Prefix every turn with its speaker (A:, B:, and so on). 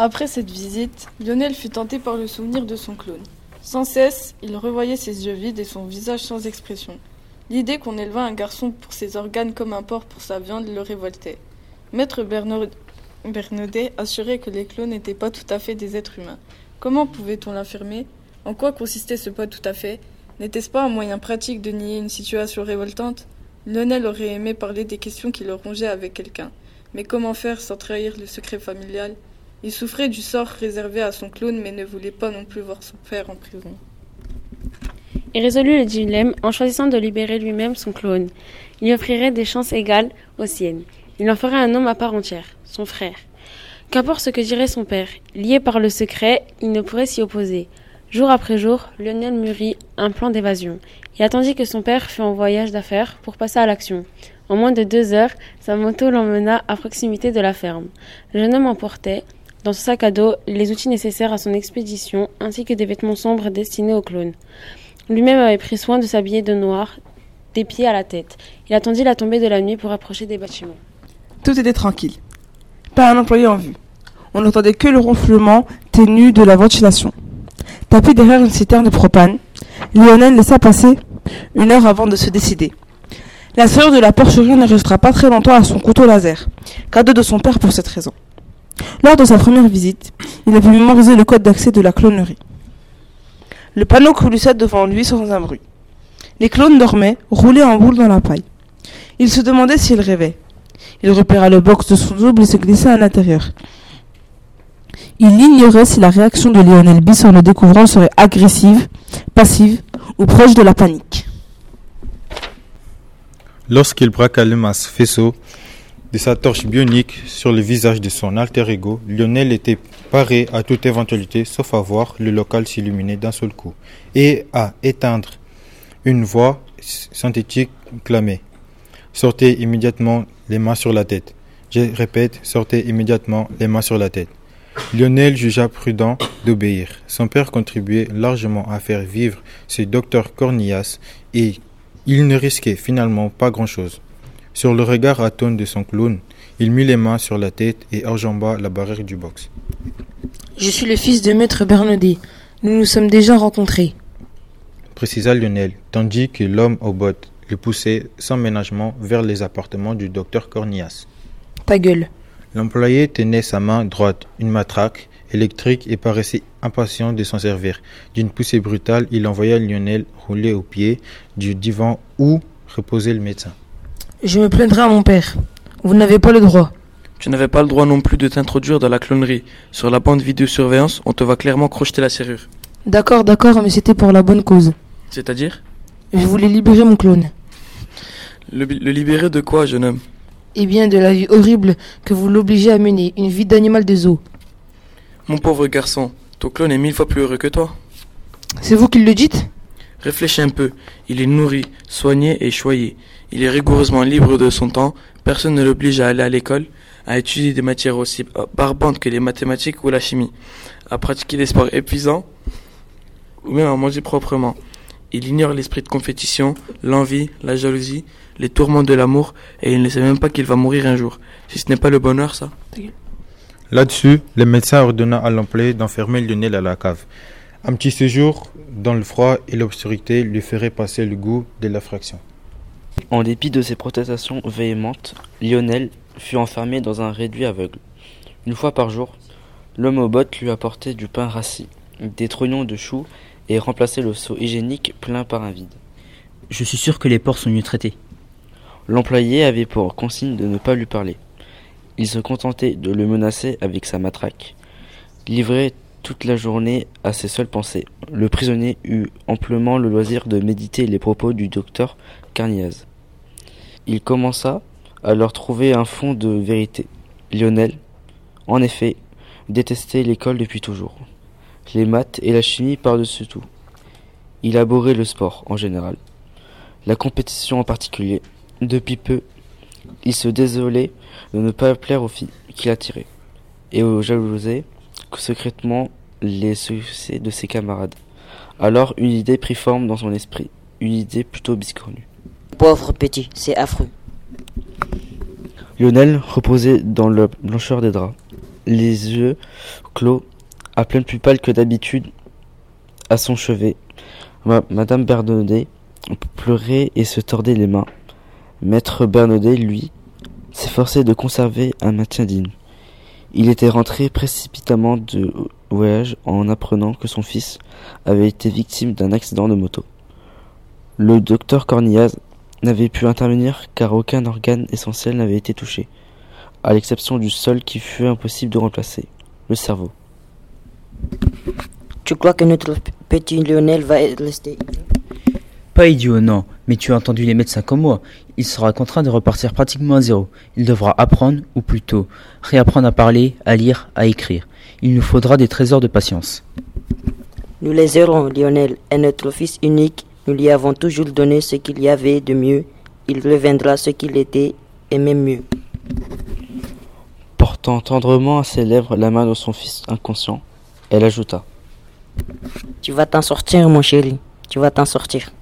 A: Après cette visite, Lionel fut tenté par le souvenir de son clone. Sans cesse, il revoyait ses yeux vides et son visage sans expression. L'idée qu'on élevât un garçon pour ses organes comme un porc pour sa viande le révoltait. Maître Bernaudet assurait que les clones n'étaient pas tout à fait des êtres humains. Comment pouvait-on l'affirmer? En quoi consistait ce pas tout à fait? N'était-ce pas un moyen pratique de nier une situation révoltante? Lionel aurait aimé parler des questions qui le rongeaient avec quelqu'un. Mais comment faire sans trahir le secret familial? Il souffrait du sort réservé à son clone mais ne voulait pas non plus voir son père en prison.
B: Il résolut le dilemme en choisissant de libérer lui-même son clone. Il offrirait des chances égales aux siennes. Il en ferait un homme à part entière, son frère. Qu'importe ce que dirait son père, lié par le secret, il ne pourrait s'y opposer. Jour après jour, Lionel mûrit un plan d'évasion. Il attendit que son père fût en voyage d'affaires pour passer à l'action. En moins de deux heures, sa moto l'emmena à proximité de la ferme. Le jeune homme emportait, dans son sac à dos, les outils nécessaires à son expédition, ainsi que des vêtements sombres destinés aux clones. Lui-même avait pris soin de s'habiller de noir, des pieds à la tête. Il attendit la tombée de la nuit pour approcher des bâtiments.
C: Tout était tranquille. Pas un employé en vue. On n'entendait que le ronflement ténu de la ventilation. Tapé derrière une citerne de propane, Lionel laissa passer une heure avant de se décider. La serrure de la porcherie ne restera pas très longtemps à son couteau laser, cadeau de son père pour cette raison. Lors de sa première visite, il avait mémorisé le code d'accès de la clonerie. Le panneau coulissait devant lui sans un bruit. Les clones dormaient, roulés en boule dans la paille. Il se demandait s'il rêvait. Il repéra le box de son double et se glissa à l'intérieur. Il ignorait si la réaction de Lionel Biss en le découvrant serait agressive, passive ou proche de la panique.
D: Lorsqu'il braqua le faisceau de sa torche bionique sur le visage de son alter ego, Lionel était paré à toute éventualité sauf à voir le local s'illuminer d'un seul coup et à éteindre. Une voix synthétique clamait Sortez immédiatement les mains sur la tête. Je répète, sortez immédiatement les mains sur la tête. Lionel jugea prudent d'obéir. Son père contribuait largement à faire vivre ce docteur Cornillas et il ne risquait finalement pas grand-chose. Sur le regard atone de son clown, il mit les mains sur la tête et enjamba la barrière du box.
E: Je suis le fils de maître Bernaudet. Nous nous sommes déjà rencontrés.
D: Précisa Lionel, tandis que l'homme aux bottes le poussait sans ménagement vers les appartements du docteur Cornillas.
E: Ta gueule.
D: L'employé tenait sa main droite, une matraque électrique, et paraissait impatient de s'en servir. D'une poussée brutale, il envoya Lionel rouler au pied du divan où reposait le médecin.
E: Je me plaindrai à mon père. Vous n'avez pas le droit.
F: Tu n'avais pas le droit non plus de t'introduire dans la clonerie. Sur la bande vidéosurveillance, on te va clairement crocheter la serrure.
E: D'accord, d'accord, mais c'était pour la bonne cause.
F: C'est-à-dire?
E: Je voulais libérer mon clone.
F: le, le libérer de quoi, jeune homme?
E: Eh bien, de la vie horrible que vous l'obligez à mener, une vie d'animal de zoo.
F: Mon pauvre garçon, ton clone est mille fois plus heureux que toi.
E: C'est vous qui le dites?
F: Réfléchis un peu. Il est nourri, soigné et choyé. Il est rigoureusement libre de son temps. Personne ne l'oblige à aller à l'école, à étudier des matières aussi barbantes que les mathématiques ou la chimie, à pratiquer des sports épuisants ou même à manger proprement. Il ignore l'esprit de compétition, l'envie, la jalousie, les tourments de l'amour, et il ne sait même pas qu'il va mourir un jour. Si ce n'est pas le bonheur, ça.
D: Là-dessus, le médecin ordonna à l'employé d'enfermer Lionel à la cave. Un petit séjour dans le froid et l'obscurité lui ferait passer le goût de la fraction.
G: En dépit de ses protestations véhémentes, Lionel fut enfermé dans un réduit aveugle. Une fois par jour, l'homme aux bottes lui apportait du pain rassis, des trognons de choux et remplaçait le seau hygiénique plein par un vide.
H: Je suis sûr que les porcs sont mieux traités.
G: L'employé avait pour consigne de ne pas lui parler. Il se contentait de le menacer avec sa matraque. Livré toute la journée à ses seules pensées, le prisonnier eut amplement le loisir de méditer les propos du docteur Carniaz. Il commença à leur trouver un fond de vérité. Lionel, en effet, détestait l'école depuis toujours. Les maths et la chimie par-dessus tout. Il abhorrait le sport en général. La compétition en particulier. Depuis peu, il se désolait de ne pas plaire aux filles qu'il attirait, et aux jalousait secrètement les succès de ses camarades. Alors une idée prit forme dans son esprit, une idée plutôt biscornue.
I: Pauvre petit, c'est affreux.
G: Lionel reposait dans la blancheur des draps. les yeux clos, à peine plus que d'habitude, à son chevet. Ma- Madame Bernaudet pleurait et se tordait les mains. Maître Bernaudet, lui, s'efforçait de conserver un maintien digne. Il était rentré précipitamment de voyage en apprenant que son fils avait été victime d'un accident de moto. Le docteur Cornillaz n'avait pu intervenir car aucun organe essentiel n'avait été touché, à l'exception du seul qui fut impossible de remplacer, le cerveau.
I: Tu crois que notre petit Lionel va rester
H: Pas idiot, non, mais tu as entendu les médecins comme moi. Il sera contraint de repartir pratiquement à zéro. Il devra apprendre, ou plutôt réapprendre à parler, à lire, à écrire. Il nous faudra des trésors de patience.
I: Nous les aurons, Lionel, est notre fils unique. Nous lui avons toujours donné ce qu'il y avait de mieux. Il reviendra ce qu'il était, et même mieux.
G: Portant tendrement à ses lèvres la main de son fils inconscient, elle ajouta.
I: Tu vas t'en sortir, mon chéri. Tu vas t'en sortir.